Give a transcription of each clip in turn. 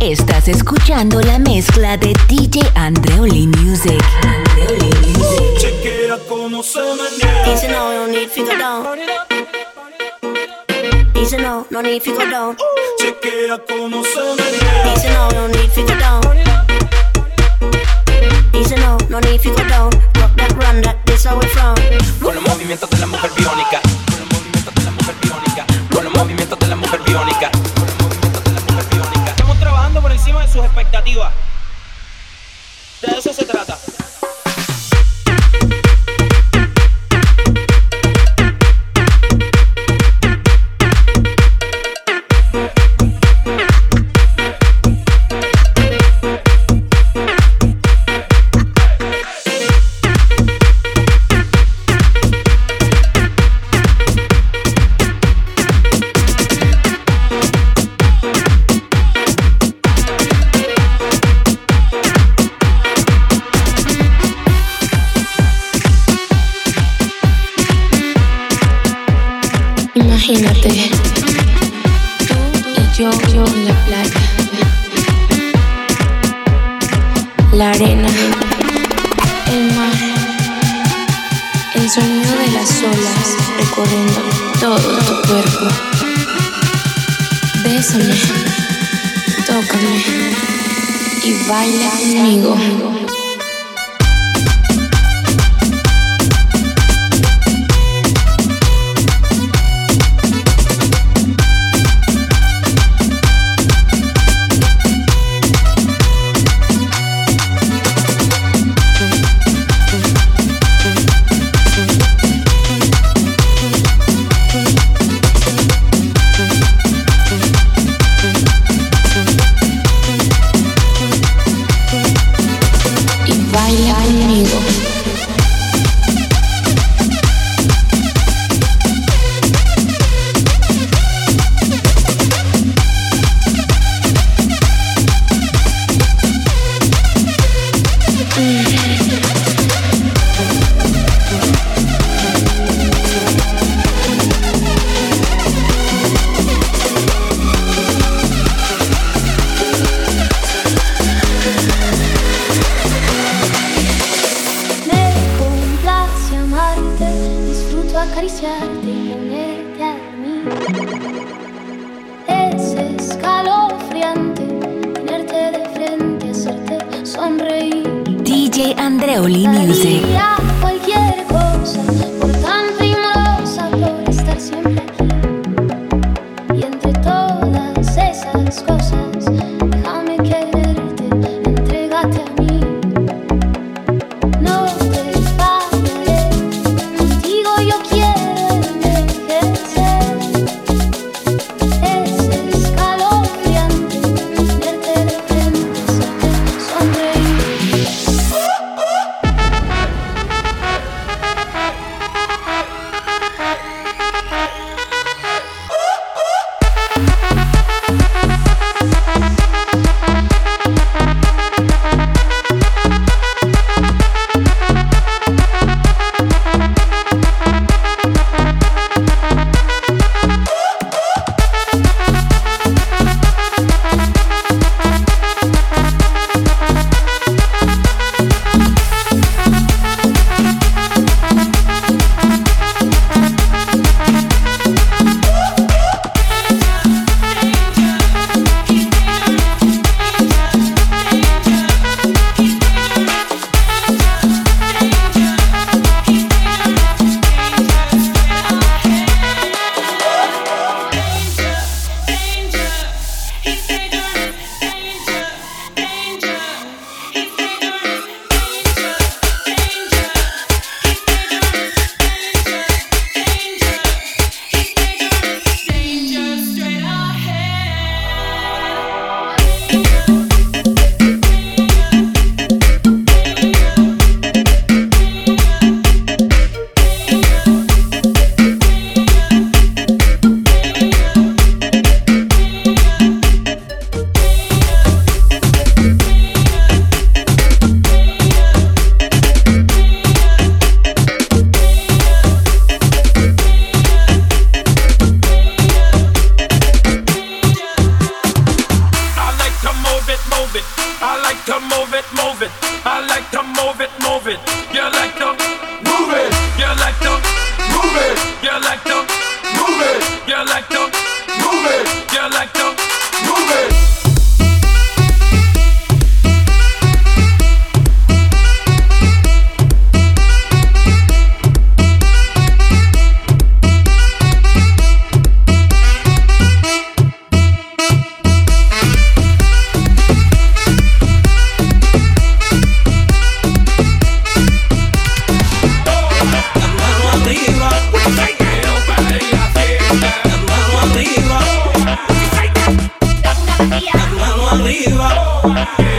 Estás escuchando la mezcla de DJ Andreoli Music. Andreoli Music. Chequea cómo se menea. Easy no, no need to go down. Easy no, no need to go down. Chequea cómo se menea. Easy no, no need to go down. Easy no, no need to go down. Rock that run, that this how we from. Con los movimientos de la mujer biónica. De eso se trata. Wow.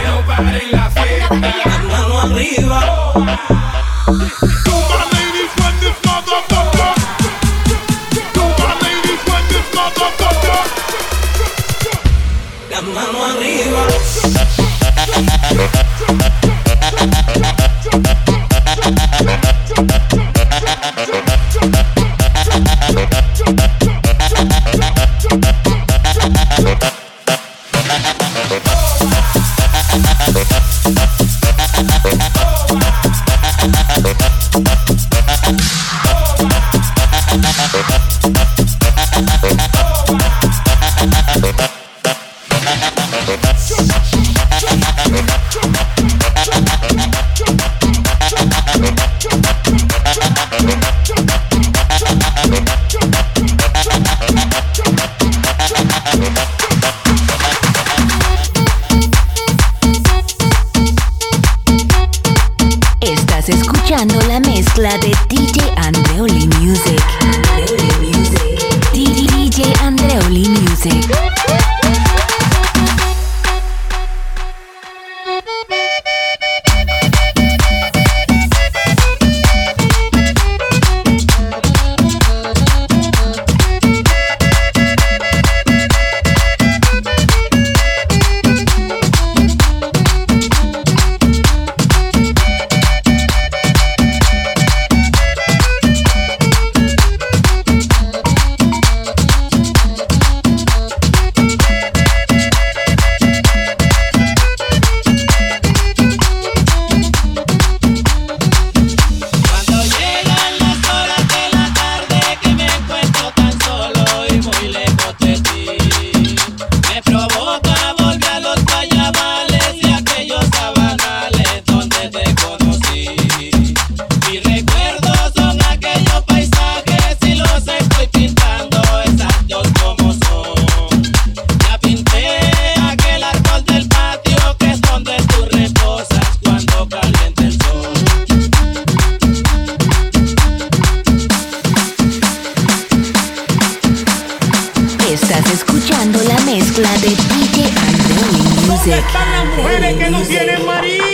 Estás escuchando la mezcla de DJ Andrew Music. ¿Dónde están las mujeres que no tienen marido?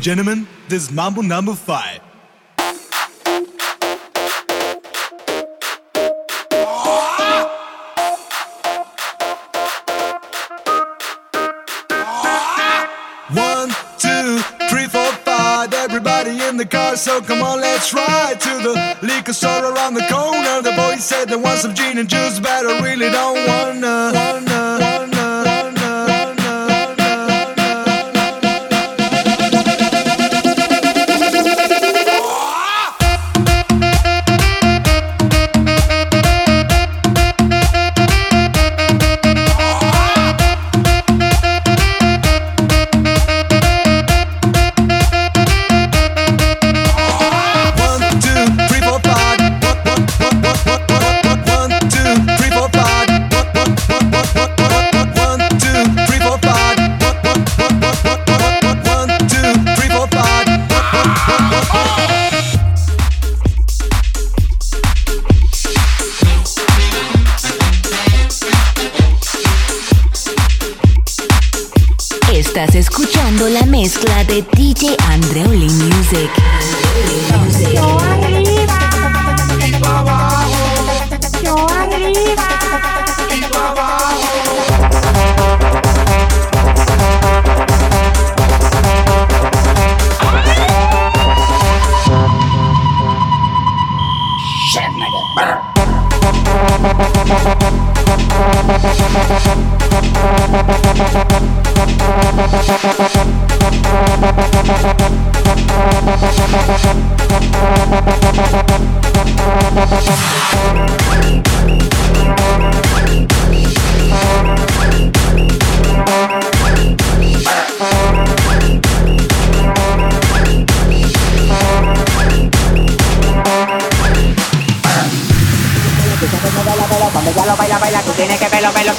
and gentlemen, this is Mambo number five. One, two, three, four, five. Everybody in the car, so come on, let's ride to the liquor store around the corner. The boy said they want some gin and juice, but I really don't want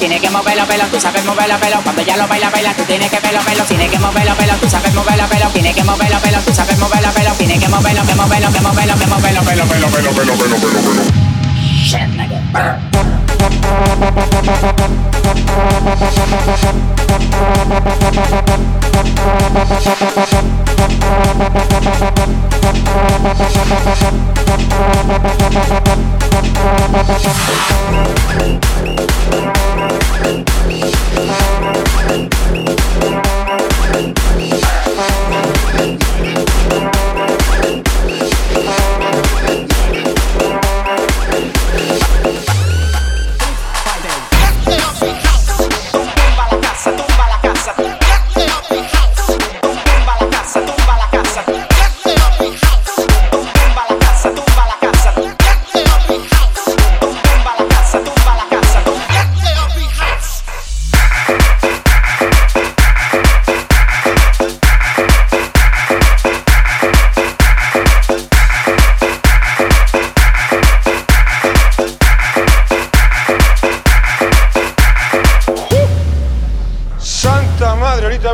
tienes que mover los pelos, tú sabes mover los pelos. Cuando ya lo baila, baila, tú tienes que ver los pelos, tienes que mover los pelos, tú sabes mover los pelos, tienes que mover los pelos, tú sabes mover los pelos, tienes que mover los, que mover los, que mover los, que mover los, pelo, pelo, pelo, pelo, pelo, pelo, pelo. Shit, nigga. Burr.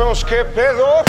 Carlos, ¿qué pedo?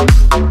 I'm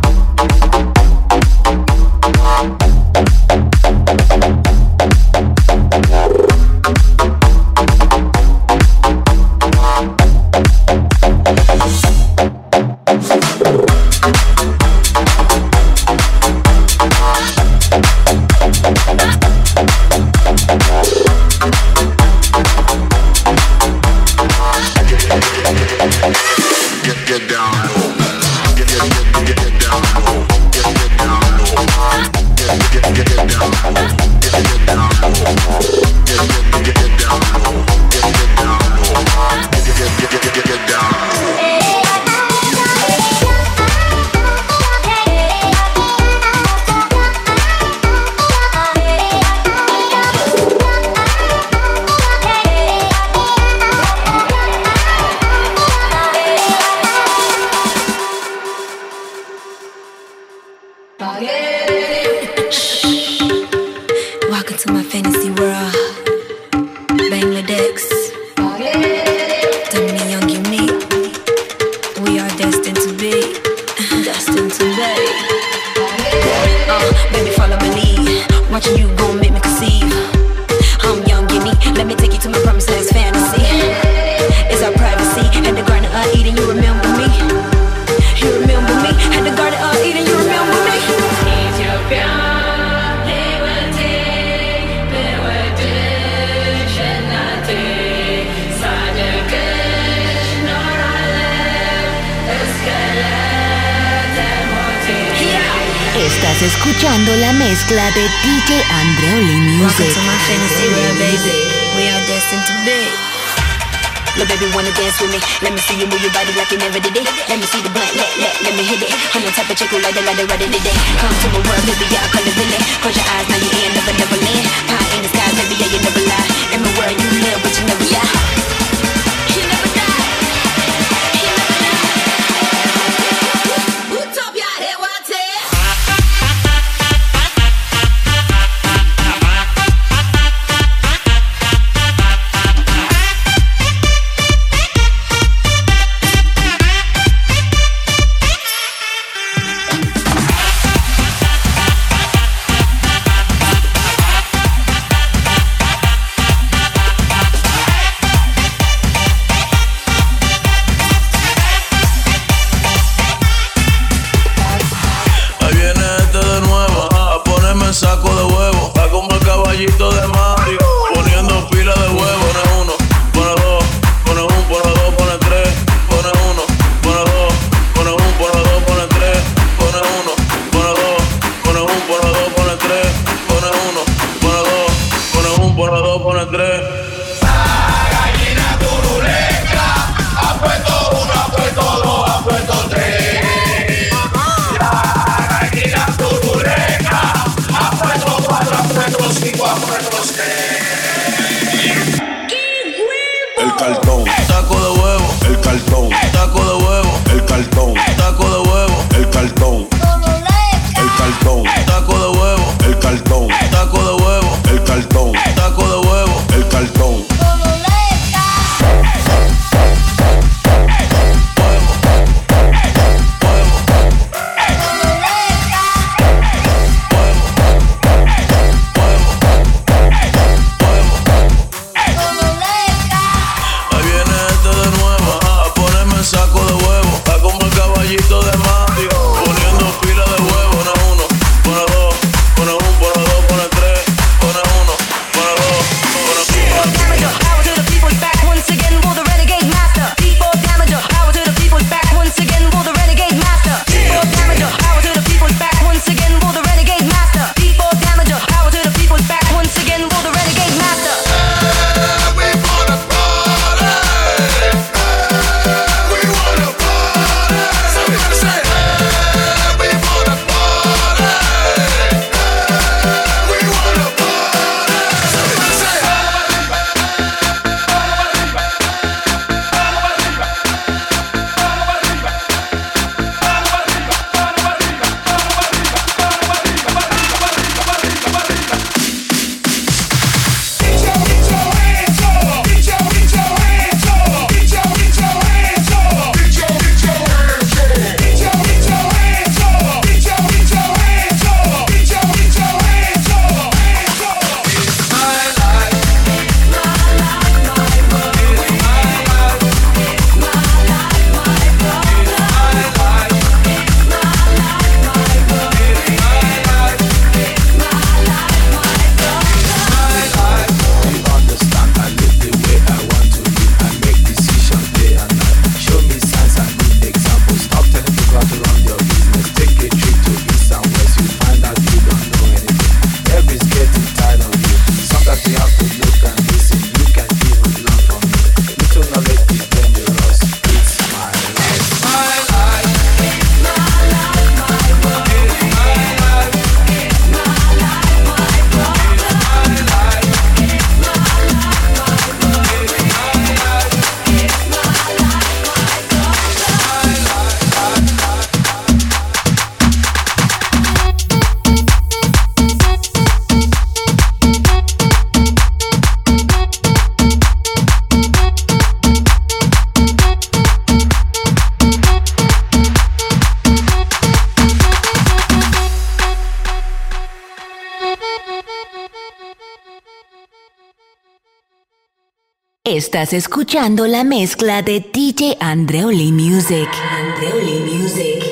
escuchando la mezcla de DJ Andreuly Welcome to my fantasy world, baby. We are destined to be. Little baby wanna dance with me. Let me see you move your body like you never did it. Let me see the blunt, let, let, let me hit it. I'm the type of chick who like the like the right in day. Come to my world, baby, I'll call it Billy. Close your eyes, now you ain't never, never land. Pie in the sky, baby, yeah, you never lie. In my world, you live, but you never die. Estás escuchando la mezcla de DJ Andreoli Music. Andreoli Music.